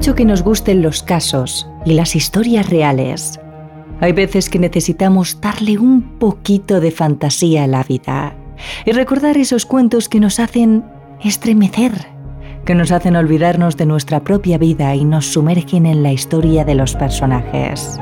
Mucho que nos gusten los casos y las historias reales, hay veces que necesitamos darle un poquito de fantasía a la vida y recordar esos cuentos que nos hacen estremecer, que nos hacen olvidarnos de nuestra propia vida y nos sumergen en la historia de los personajes.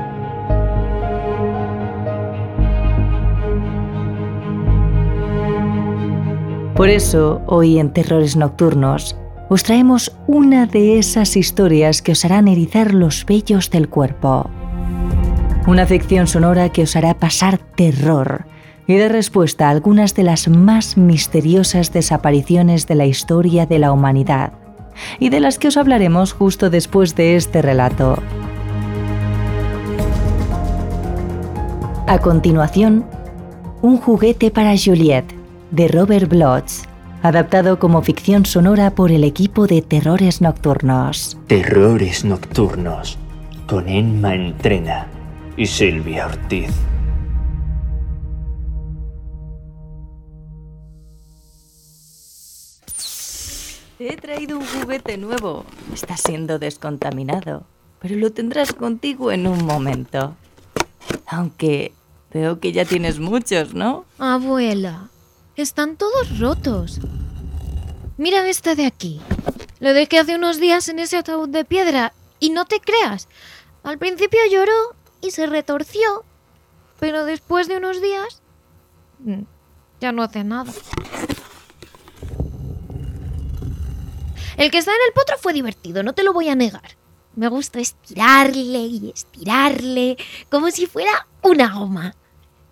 Por eso, hoy en Terrores Nocturnos, os traemos una de esas historias que os harán erizar los vellos del cuerpo. Una ficción sonora que os hará pasar terror y dar respuesta a algunas de las más misteriosas desapariciones de la historia de la humanidad, y de las que os hablaremos justo después de este relato. A continuación, Un juguete para Juliette, de Robert Bloch adaptado como ficción sonora por el equipo de Terrores Nocturnos. Terrores Nocturnos, con Emma Entrena y Silvia Ortiz. Te he traído un juguete nuevo. Está siendo descontaminado, pero lo tendrás contigo en un momento. Aunque veo que ya tienes muchos, ¿no? Abuela, están todos rotos. Mira esta de aquí. Lo dejé hace unos días en ese ataúd de piedra. Y no te creas. Al principio lloró y se retorció. Pero después de unos días... mm, Ya no hace nada. El que está en el potro fue divertido, no te lo voy a negar. Me gusta estirarle y estirarle, como si fuera una goma.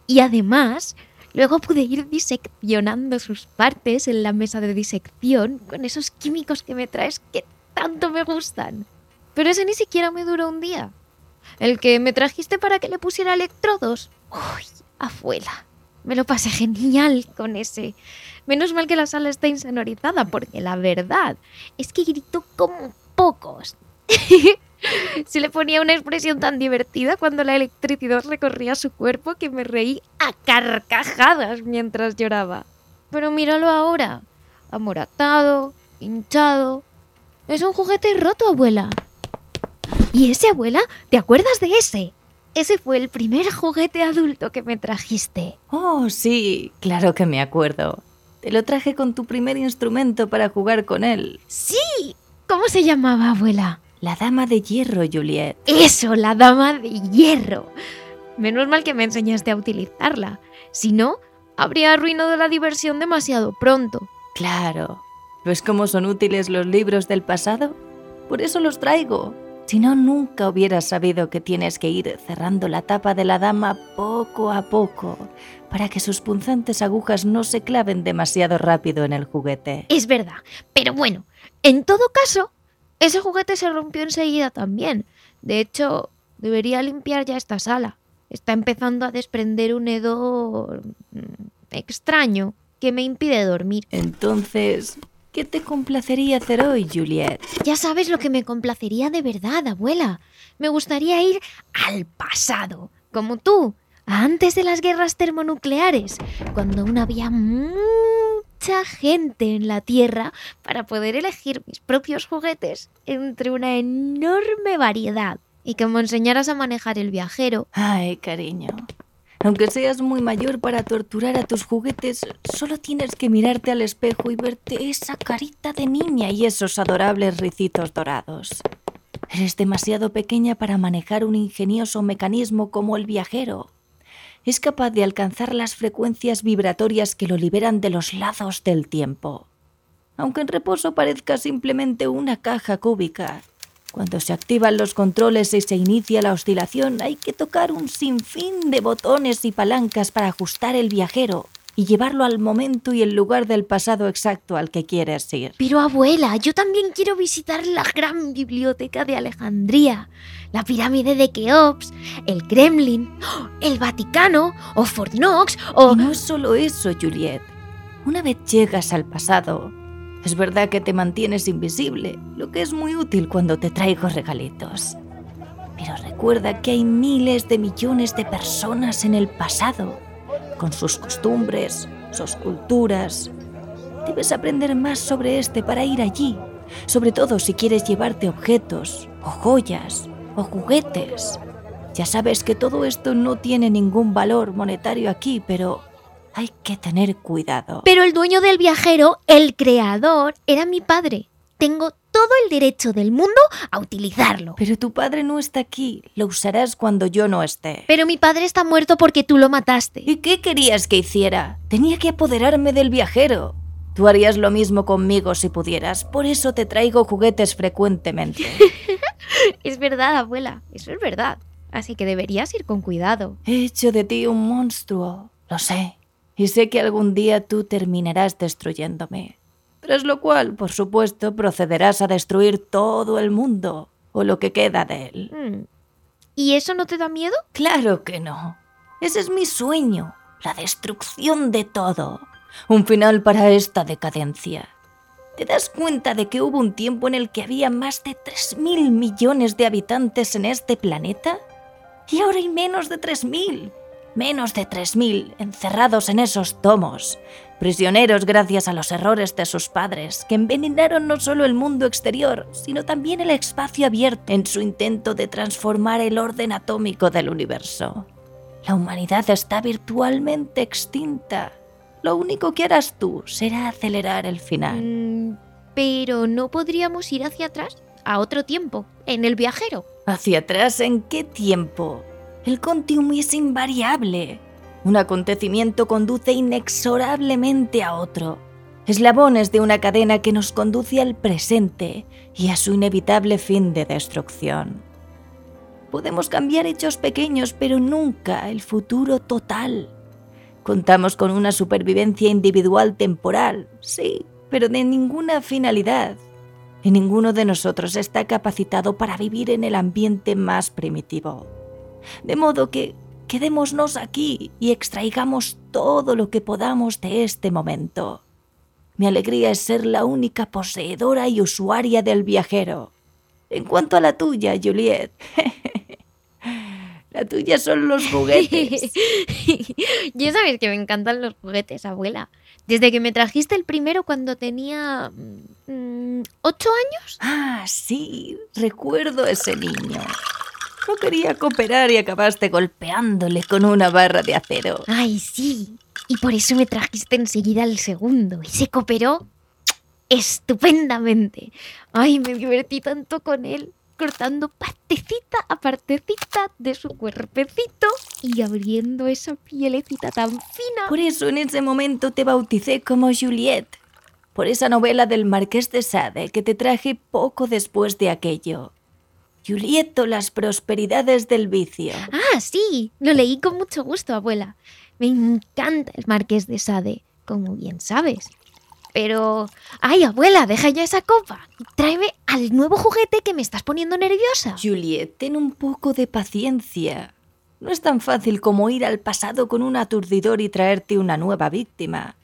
Y además, luego pude ir diseccionando sus partes en la mesa de disección con esos químicos que me traes que tanto me gustan. Pero ese ni siquiera me duró un día. El que me trajiste para que le pusiera electrodos. Uy, abuela. Me lo pasé genial con ese. Menos mal que la sala está insonorizada, porque la verdad es que grito como pocos. Se le ponía una expresión tan divertida cuando la electricidad recorría su cuerpo que me reí a carcajadas mientras lloraba. Pero míralo ahora, amoratado, hinchado. Es un juguete roto, abuela. ¿Y ese, abuela? ¿Te acuerdas de ese? Ese fue el primer juguete adulto que me trajiste. Oh, sí, claro que me acuerdo. Te lo traje con tu primer instrumento para jugar con él. ¡Sí! ¿Cómo se llamaba, abuela? La dama de hierro, Juliet. Eso, la dama de hierro. Menos mal que me enseñaste a utilizarla. Si no, habría arruinado la diversión demasiado pronto. Claro. ¿Ves cómo son útiles los libros del pasado? Por eso los traigo. Si no, nunca hubieras sabido que tienes que ir cerrando la tapa de la dama poco a poco para que sus punzantes agujas no se claven demasiado rápido en el juguete. Es verdad, pero bueno, en todo caso, ese juguete se rompió enseguida también. De hecho, debería limpiar ya esta sala. Está empezando a desprender un hedor mm, extraño que me impide dormir. Entonces, ¿qué te complacería hacer hoy, Juliet? Ya sabes lo que me complacería de verdad, abuela. Me gustaría ir al pasado, como tú, antes de las guerras termonucleares, cuando aún había mucha gente en la Tierra para poder elegir mis propios juguetes entre una enorme variedad. Y que me enseñaras a manejar el viajero. Ay, cariño. Aunque seas muy mayor para torturar a tus juguetes, solo tienes que mirarte al espejo y verte esa carita de niña y esos adorables ricitos dorados. Eres demasiado pequeña para manejar un ingenioso mecanismo como el viajero. Es capaz de alcanzar las frecuencias vibratorias que lo liberan de los lazos del tiempo. Aunque en reposo parezca simplemente una caja cúbica, Cuando se activan los controles y se inicia la oscilación, hay que tocar un sinfín de botones y palancas para ajustar el viajero y llevarlo al momento y el lugar del pasado exacto al que quieres ir. Pero abuela, yo también quiero visitar la gran biblioteca de Alejandría, la pirámide de Keops, el Kremlin, el Vaticano, o Fort Knox, o... Y no es solo eso, Juliet. Una vez llegas al pasado, es verdad que te mantienes invisible, lo que es muy útil cuando te traigo regalitos. Pero recuerda que hay miles de millones de personas en el pasado, con sus costumbres, sus culturas. Debes aprender más sobre este para ir allí, sobre todo si quieres llevarte objetos, o joyas, o juguetes. Ya sabes que todo esto no tiene ningún valor monetario aquí, pero hay que tener cuidado. Pero el dueño del viajero, el creador, era mi padre. Tengo todo el derecho del mundo a utilizarlo. Pero tu padre no está aquí. Lo usarás cuando yo no esté. Pero mi padre está muerto porque tú lo mataste. ¿Y qué querías que hiciera? Tenía que apoderarme del viajero. Tú harías lo mismo conmigo si pudieras. Por eso te traigo juguetes frecuentemente. es verdad, abuela. Eso es verdad. Así que deberías ir con cuidado. He hecho de ti un monstruo. Lo sé y sé que algún día tú terminarás destruyéndome. Tras lo cual, por supuesto, procederás a destruir todo el mundo, o lo que queda de él. Mm. ¿Y eso no te da miedo? Claro que no. Ese es mi sueño, la destrucción de todo. Un final para esta decadencia. ¿Te das cuenta de que hubo un tiempo en el que había más de 3.000 millones de habitantes en este planeta? Y ahora hay menos de 3.000 menos de 3.000 encerrados en esos tomos, prisioneros gracias a los errores de sus padres, que envenenaron no solo el mundo exterior, sino también el espacio abierto en su intento de transformar el orden atómico del universo. La humanidad está virtualmente extinta. Lo único que harás tú será acelerar el final. Mm, pero no podríamos ir hacia atrás, a otro tiempo, en el viajero. ¿Hacia atrás en qué tiempo? El continuum es invariable. Un acontecimiento conduce inexorablemente a otro. Eslabones de una cadena que nos conduce al presente y a su inevitable fin de destrucción. Podemos cambiar hechos pequeños, pero nunca el futuro total. Contamos con una supervivencia individual temporal, sí, pero de ninguna finalidad. Y ninguno de nosotros está capacitado para vivir en el ambiente más primitivo. De modo que quedémonos aquí y extraigamos todo lo que podamos de este momento. Mi alegría es ser la única poseedora y usuaria del viajero. En cuanto a la tuya, Juliet, la tuya son los juguetes. ya sabes que me encantan los juguetes, abuela. Desde que me trajiste el primero cuando tenía... Mm, ¿Ocho años? Ah, sí, recuerdo ese niño. No quería cooperar y acabaste golpeándole con una barra de acero. Ay, sí. Y por eso me trajiste enseguida al segundo. Y se cooperó estupendamente. Ay, me divertí tanto con él, cortando partecita a partecita de su cuerpecito y abriendo esa pielecita tan fina. Por eso en ese momento te bauticé como Juliet. Por esa novela del Marqués de Sade que te traje poco después de aquello. Julieto, las prosperidades del vicio. Ah, sí, lo leí con mucho gusto, abuela. Me encanta el marqués de Sade, como bien sabes. Pero... ¡Ay, abuela, deja ya esa copa! Tráeme al nuevo juguete que me estás poniendo nerviosa. Juliet, ten un poco de paciencia. No es tan fácil como ir al pasado con un aturdidor y traerte una nueva víctima.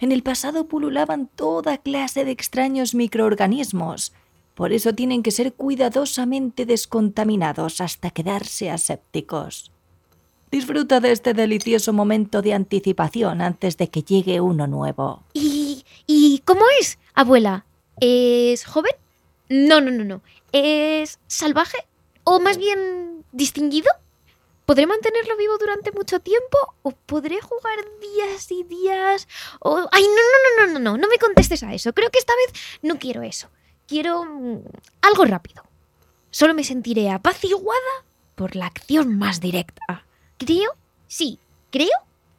En el pasado pululaban toda clase de extraños microorganismos, por eso tienen que ser cuidadosamente descontaminados hasta quedarse asépticos. Disfruta de este delicioso momento de anticipación antes de que llegue uno nuevo. ¿Y, ¿Y cómo es, abuela? ¿Es joven? No, no, no, no. ¿Es salvaje? ¿O más bien distinguido? ¿Podré mantenerlo vivo durante mucho tiempo? ¿O podré jugar días y días? ¿O... ¡Ay, no, no, no, no, no! No no me contestes a eso. Creo que esta vez no quiero eso quiero mm, algo rápido. Solo me sentiré apaciguada por la acción más directa. Creo, sí, creo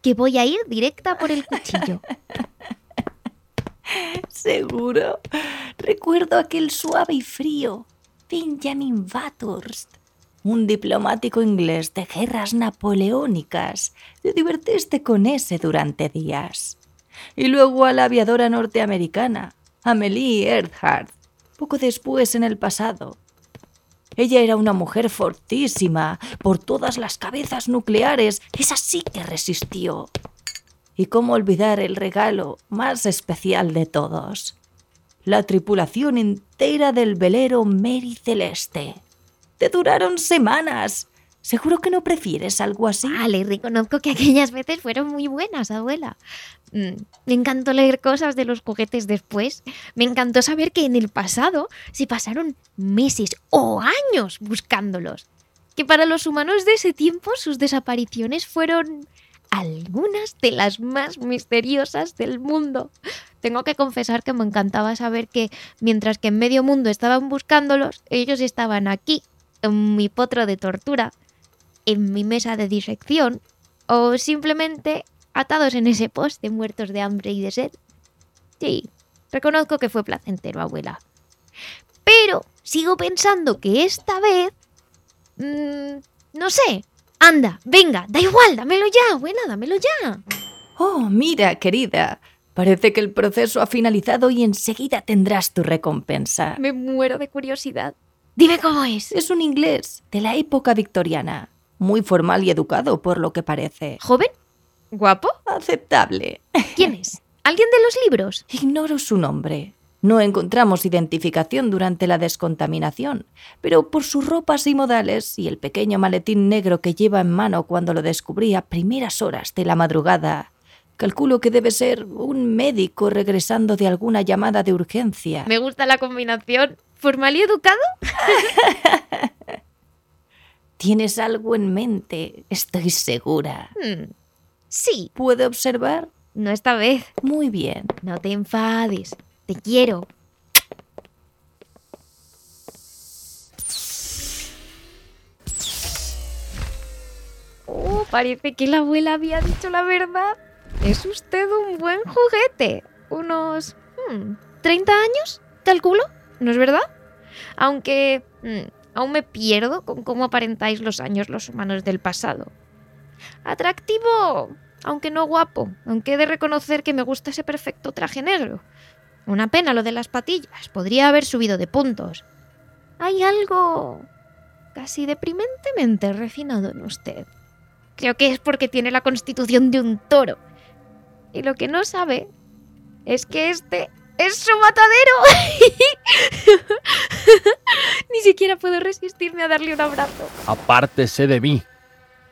que voy a ir directa por el cuchillo. Seguro. Recuerdo aquel suave y frío. Benjamin Bathurst, un diplomático inglés de guerras napoleónicas. Te divertiste con ese durante días. Y luego a la aviadora norteamericana, Amelie Earhart, poco después en el pasado. Ella era una mujer fortísima, por todas las cabezas nucleares. Esa sí que resistió. Y cómo olvidar el regalo más especial de todos. La tripulación entera del velero Mary Celeste. Te duraron semanas. ¿Seguro que no prefieres algo así? Vale, reconozco que aquellas veces fueron muy buenas, abuela. Mm, Me encantó leer cosas de los juguetes después. Me encantó saber que en el pasado se pasaron meses o años buscándolos. Que para los humanos de ese tiempo sus desapariciones fueron algunas de las más misteriosas del mundo. Tengo que confesar que me encantaba saber que mientras que en medio mundo estaban buscándolos, ellos estaban aquí, en mi potro de tortura, en mi mesa de disección o simplemente atados en ese poste muertos de hambre y de sed. Sí, reconozco que fue placentero, abuela. Pero sigo pensando que esta vez... mm, no sé. Anda, venga, da igual, dámelo ya, abuela, dámelo ya. Oh, mira, querida. Parece que el proceso ha finalizado y enseguida tendrás tu recompensa. Me muero de curiosidad. Dime cómo es. Es un inglés de la época victoriana. Muy formal y educado, por lo que parece. ¿Joven? ¿Guapo? Aceptable. ¿Quién es? ¿Alguien de los libros? Ignoro su nombre. No encontramos identificación durante la descontaminación, pero por sus ropas y modales y el pequeño maletín negro que lleva en mano cuando lo descubrí a primeras horas de la madrugada, calculo que debe ser un médico regresando de alguna llamada de urgencia. Me gusta la combinación. ¿Formal y educado? Tienes algo en mente, estoy segura. Hmm, Sí, ¿Puedo observar? no esta vez. Muy bien. No te enfades. Te quiero. Oh, parece que la abuela había dicho la verdad. Es usted un buen juguete. Unos... hmm, ¿30 años? Calculo. ¿No es verdad? Aunque... hmm, aún me pierdo con cómo aparentáis los años los humanos del pasado. Atractivo, aunque no guapo, aunque he de reconocer que me gusta ese perfecto traje negro. Una pena lo de las patillas, podría haber subido de puntos. Hay algo casi deprimentemente refinado en usted. Creo que es porque tiene la constitución de un toro. Y lo que no sabe es que este es su matadero. Ni siquiera puedo resistirme a darle un abrazo. Apártese de mí.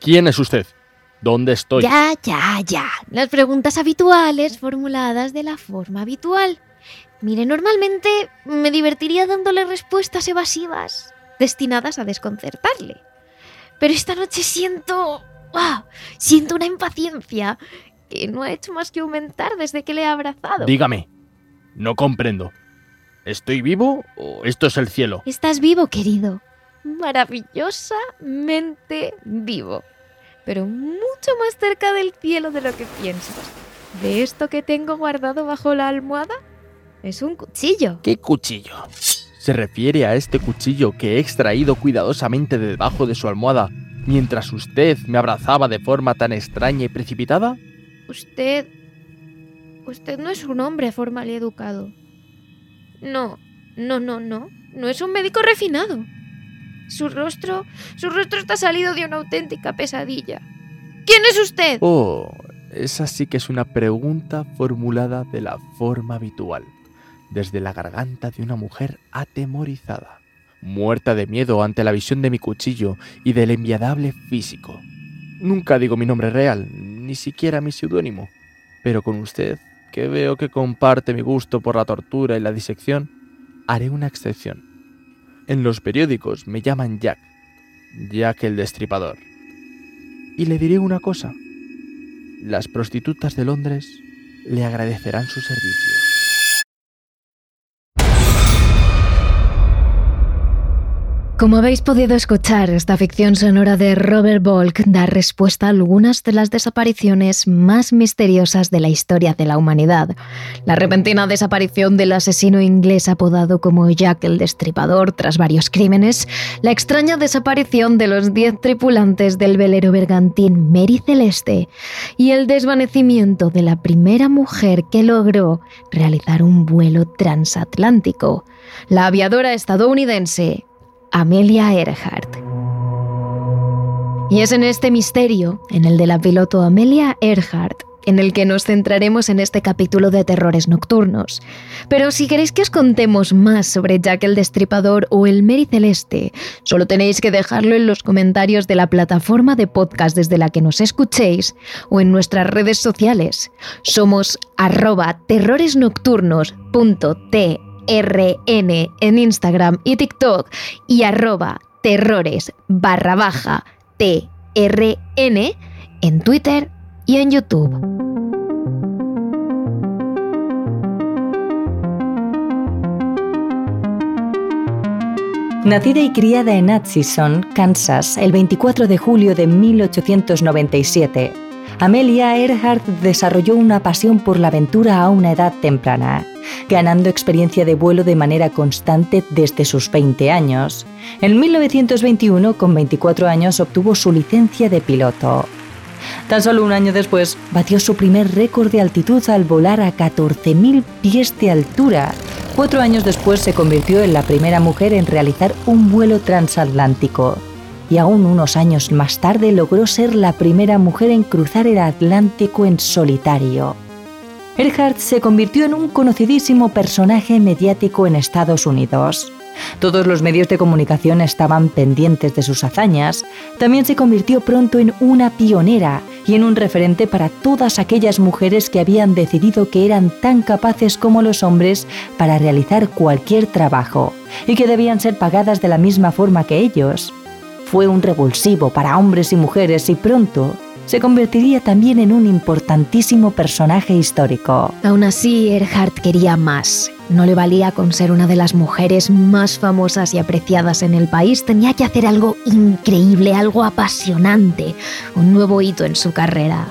¿Quién es usted? ¿Dónde estoy? Ya, ya, ya. Las preguntas habituales formuladas de la forma habitual. Mire, normalmente me divertiría dándole respuestas evasivas destinadas a desconcertarle. Pero esta noche siento... ¡ah! Siento una impaciencia que no ha hecho más que aumentar desde que le he abrazado. Dígame. No comprendo. ¿Estoy vivo o esto es el cielo? Estás vivo, querido. Maravillosamente vivo. Pero mucho más cerca del cielo de lo que piensas. ¿De esto que tengo guardado bajo la almohada? Es un cuchillo. ¿Qué cuchillo? ¿Se refiere a este cuchillo que he extraído cuidadosamente de debajo de su almohada mientras usted me abrazaba de forma tan extraña y precipitada? Usted... Usted no es un hombre formal y educado. No, no, no, no. No es un médico refinado. Su rostro... Su rostro está salido de una auténtica pesadilla. ¿Quién es usted? Oh, esa sí que es una pregunta formulada de la forma habitual, desde la garganta de una mujer atemorizada, muerta de miedo ante la visión de mi cuchillo y del enviadable físico. Nunca digo mi nombre real, ni siquiera mi seudónimo, pero con usted, que veo que comparte mi gusto por la tortura y la disección, haré una excepción. En los periódicos me llaman Jack, Jack el Destripador. Y le diré una cosa, las prostitutas de Londres le agradecerán su servicio. Como habéis podido escuchar, esta ficción sonora de Robert Volk da respuesta a algunas de las desapariciones más misteriosas de la historia de la humanidad. La repentina desaparición del asesino inglés apodado como Jack el Destripador tras varios crímenes, la extraña desaparición de los 10 tripulantes del velero bergantín Mary Celeste y el desvanecimiento de la primera mujer que logró realizar un vuelo transatlántico, la aviadora estadounidense Amelia Earhart. Y es en este misterio, en el de la piloto Amelia Earhart, en el que nos centraremos en este capítulo de terrores nocturnos. Pero si queréis que os contemos más sobre Jack el Destripador o el Mary Celeste, solo tenéis que dejarlo en los comentarios de la plataforma de podcast desde la que nos escuchéis o en nuestras redes sociales. Somos arroba RN en Instagram y TikTok y arroba terrores barra baja TRN en Twitter y en YouTube. Nacida y criada en Atchison, Kansas, el 24 de julio de 1897, Amelia Earhart desarrolló una pasión por la aventura a una edad temprana ganando experiencia de vuelo de manera constante desde sus 20 años. En 1921, con 24 años, obtuvo su licencia de piloto. Tan solo un año después, batió su primer récord de altitud al volar a 14.000 pies de altura. Cuatro años después se convirtió en la primera mujer en realizar un vuelo transatlántico. Y aún unos años más tarde logró ser la primera mujer en cruzar el Atlántico en solitario. Earhart se convirtió en un conocidísimo personaje mediático en Estados Unidos. Todos los medios de comunicación estaban pendientes de sus hazañas. También se convirtió pronto en una pionera y en un referente para todas aquellas mujeres que habían decidido que eran tan capaces como los hombres para realizar cualquier trabajo y que debían ser pagadas de la misma forma que ellos. Fue un revulsivo para hombres y mujeres y pronto se convertiría también en un importantísimo personaje histórico. Aún así, Earhart quería más. No le valía con ser una de las mujeres más famosas y apreciadas en el país, tenía que hacer algo increíble, algo apasionante, un nuevo hito en su carrera.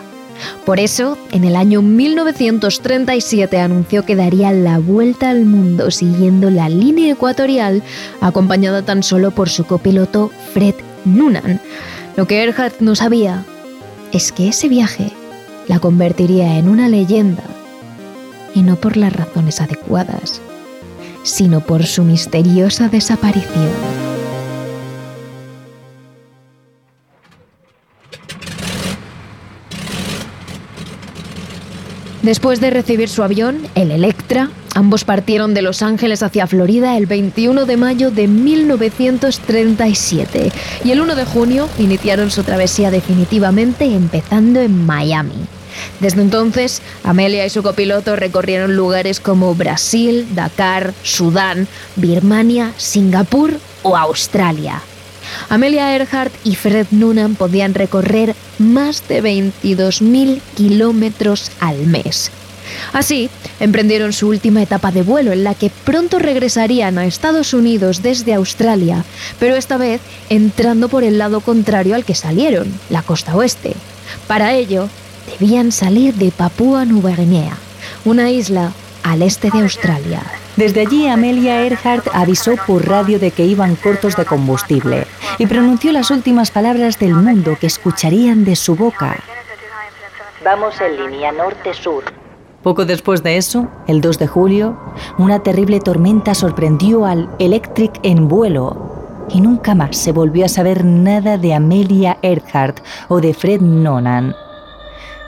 Por eso, en el año 1937 anunció que daría la vuelta al mundo siguiendo la línea ecuatorial, acompañada tan solo por su copiloto Fred Noonan. Lo que Earhart no sabía es que ese viaje la convertiría en una leyenda, y no por las razones adecuadas, sino por su misteriosa desaparición. Después de recibir su avión, el Electra, ambos partieron de Los Ángeles hacia Florida el 21 de mayo de 1937 y el 1 de junio iniciaron su travesía definitivamente empezando en Miami. Desde entonces, Amelia y su copiloto recorrieron lugares como Brasil, Dakar, Sudán, Birmania, Singapur o Australia. Amelia Earhart y Fred Noonan podían recorrer más de 22.000 kilómetros al mes. Así, emprendieron su última etapa de vuelo en la que pronto regresarían a Estados Unidos desde Australia, pero esta vez entrando por el lado contrario al que salieron, la costa oeste. Para ello, debían salir de Papúa Nueva Guinea, una isla al este de Australia. Desde allí, Amelia Earhart avisó por radio de que iban cortos de combustible y pronunció las últimas palabras del mundo que escucharían de su boca. Vamos en línea norte-sur. Poco después de eso, el 2 de julio, una terrible tormenta sorprendió al Electric en vuelo y nunca más se volvió a saber nada de Amelia Earhart o de Fred Nonan.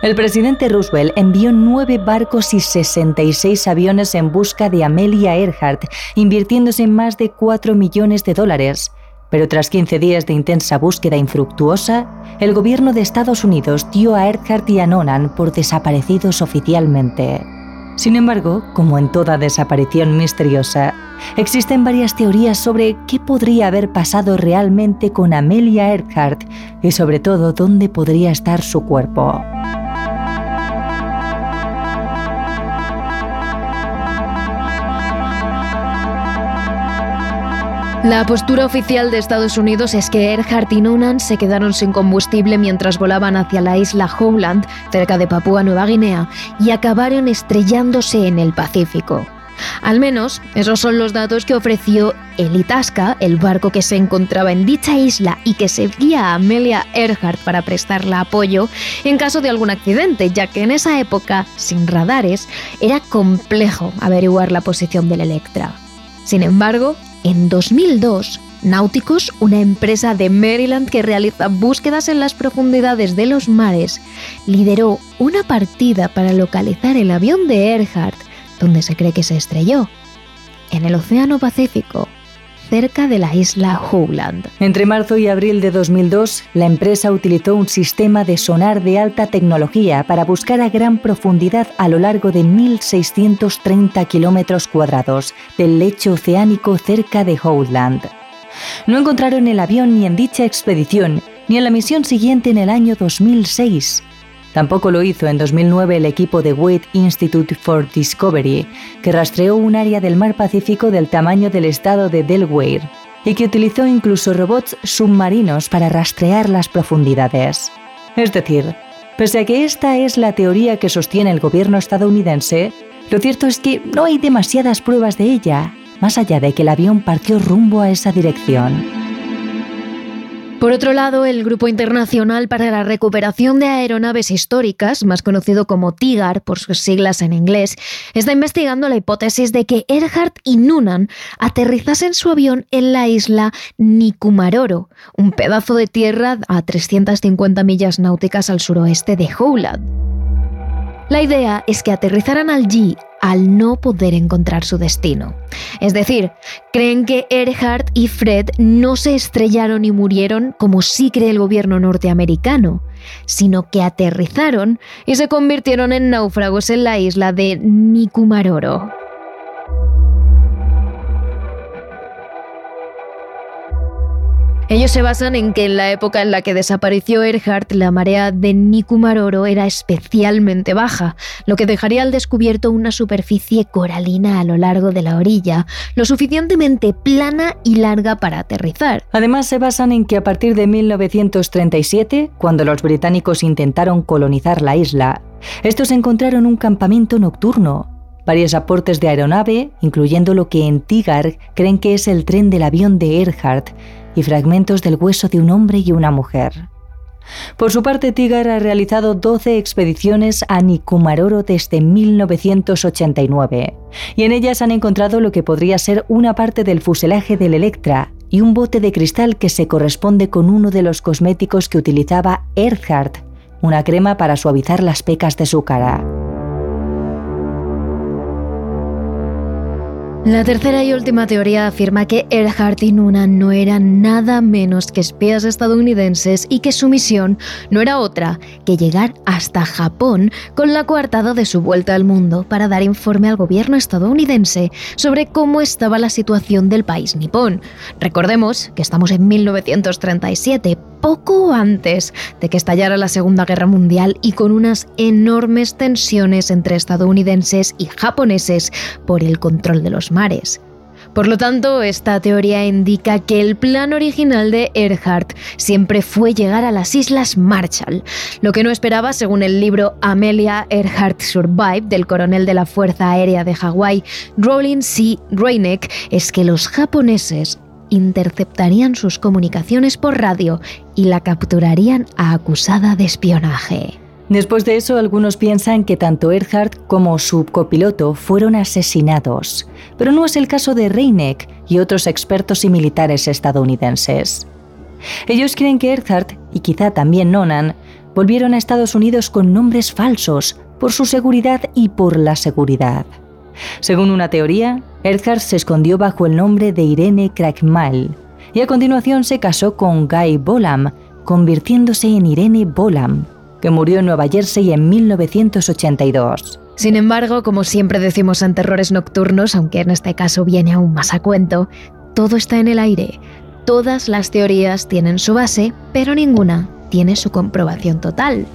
El presidente Roosevelt envió nueve barcos y 66 aviones en busca de Amelia Earhart, invirtiéndose más de 4 millones de dólares. Pero tras 15 días de intensa búsqueda infructuosa, el gobierno de Estados Unidos dio a Earhart y a Nonan por desaparecidos oficialmente. Sin embargo, como en toda desaparición misteriosa, existen varias teorías sobre qué podría haber pasado realmente con Amelia Earhart y sobre todo dónde podría estar su cuerpo. La postura oficial de Estados Unidos es que Earhart y Noonan se quedaron sin combustible mientras volaban hacia la isla Howland, cerca de Papúa Nueva Guinea, y acabaron estrellándose en el Pacífico. Al menos, esos son los datos que ofreció el Itasca, el barco que se encontraba en dicha isla y que seguía a Amelia Earhart para prestarle apoyo en caso de algún accidente, ya que en esa época, sin radares, era complejo averiguar la posición del Electra. Sin embargo, en 2002, Náuticos, una empresa de Maryland que realiza búsquedas en las profundidades de los mares, lideró una partida para localizar el avión de Earhart donde se cree que se estrelló, en el Océano Pacífico, cerca de la isla Howland. Entre marzo y abril de 2002, la empresa utilizó un sistema de sonar de alta tecnología para buscar a gran profundidad a lo largo de 1.630 kilómetros cuadrados del lecho oceánico cerca de Howland. No encontraron el avión ni en dicha expedición, ni en la misión siguiente en el año 2006. Tampoco lo hizo en 2009 el equipo de Wade Institute for Discovery, que rastreó un área del mar Pacífico del tamaño del estado de Delaware y que utilizó incluso robots submarinos para rastrear las profundidades. Es decir, pese a que esta es la teoría que sostiene el gobierno estadounidense, lo cierto es que no hay demasiadas pruebas de ella, más allá de que el avión partió rumbo a esa dirección. Por otro lado, el Grupo Internacional para la Recuperación de Aeronaves Históricas, más conocido como TIGAR por sus siglas en inglés, está investigando la hipótesis de que Earhart y Noonan aterrizasen su avión en la isla Nikumaroro, un pedazo de tierra a 350 millas náuticas al suroeste de Howland. La idea es que aterrizaran allí al no poder encontrar su destino. Es decir, creen que Earhart y Fred no se estrellaron y murieron como sí cree el gobierno norteamericano, sino que aterrizaron y se convirtieron en náufragos en la isla de Nikumaroro. Ellos se basan en que en la época en la que desapareció Earhart, la marea de Nikumaroro era especialmente baja, lo que dejaría al descubierto una superficie coralina a lo largo de la orilla, lo suficientemente plana y larga para aterrizar. Además, se basan en que a partir de 1937, cuando los británicos intentaron colonizar la isla, estos encontraron un campamento nocturno, varios aportes de aeronave, incluyendo lo que en Tigar creen que es el tren del avión de Earhart, y fragmentos del hueso de un hombre y una mujer. Por su parte, Tigar ha realizado 12 expediciones a Nikumaroro desde 1989, y en ellas han encontrado lo que podría ser una parte del fuselaje del Electra y un bote de cristal que se corresponde con uno de los cosméticos que utilizaba Earhart, una crema para suavizar las pecas de su cara. La tercera y última teoría afirma que Earhart y Noonan no eran nada menos que espías estadounidenses y que su misión no era otra que llegar hasta Japón con la coartada de su vuelta al mundo para dar informe al gobierno estadounidense sobre cómo estaba la situación del país nipón. Recordemos que estamos en 1937, poco antes de que estallara la Segunda Guerra Mundial y con unas enormes tensiones entre estadounidenses y japoneses por el control de los mares. Por lo tanto, esta teoría indica que el plan original de Earhart siempre fue llegar a las Islas Marshall. Lo que no esperaba, según el libro Amelia Earhart Survived del coronel de la Fuerza Aérea de Hawái, Rollin C. Reineck, es que los japoneses interceptarían sus comunicaciones por radio y la capturarían a acusada de espionaje. Después de eso, algunos piensan que tanto Earhart como su copiloto fueron asesinados, pero no es el caso de Reineck y otros expertos y militares estadounidenses. Ellos creen que Earhart, y quizá también Nonan, volvieron a Estados Unidos con nombres falsos por su seguridad y por la seguridad. Según una teoría, Earhart se escondió bajo el nombre de Irene Crackmal y a continuación se casó con Guy Bolam, convirtiéndose en Irene Bolam, que murió en Nueva Jersey en 1982. Sin embargo, como siempre decimos en terrores nocturnos, aunque en este caso viene aún más a cuento, todo está en el aire. Todas las teorías tienen su base, pero ninguna tiene su comprobación total.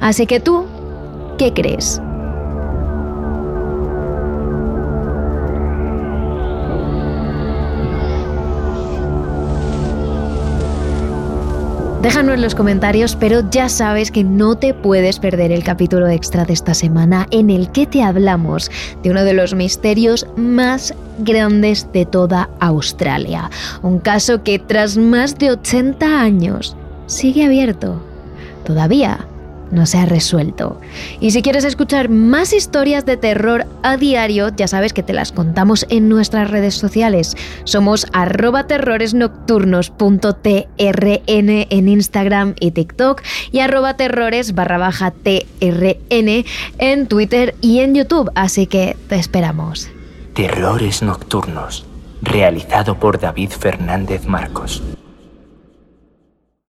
Así que tú, ¿qué crees? Déjanos en los comentarios, pero ya sabes que no te puedes perder el capítulo extra de esta semana en el que te hablamos de uno de los misterios más grandes de toda Australia. Un caso que tras más de 80 años sigue abierto. Todavía no se ha resuelto. Y si quieres escuchar más historias de terror a diario, ya sabes que te las contamos en nuestras redes sociales. Somos arroba terroresnocturnos.trn en Instagram y TikTok y arroba terrores barra baja trn en Twitter y en YouTube. Así que te esperamos. Terrores Nocturnos, realizado por David Fernández Marcos.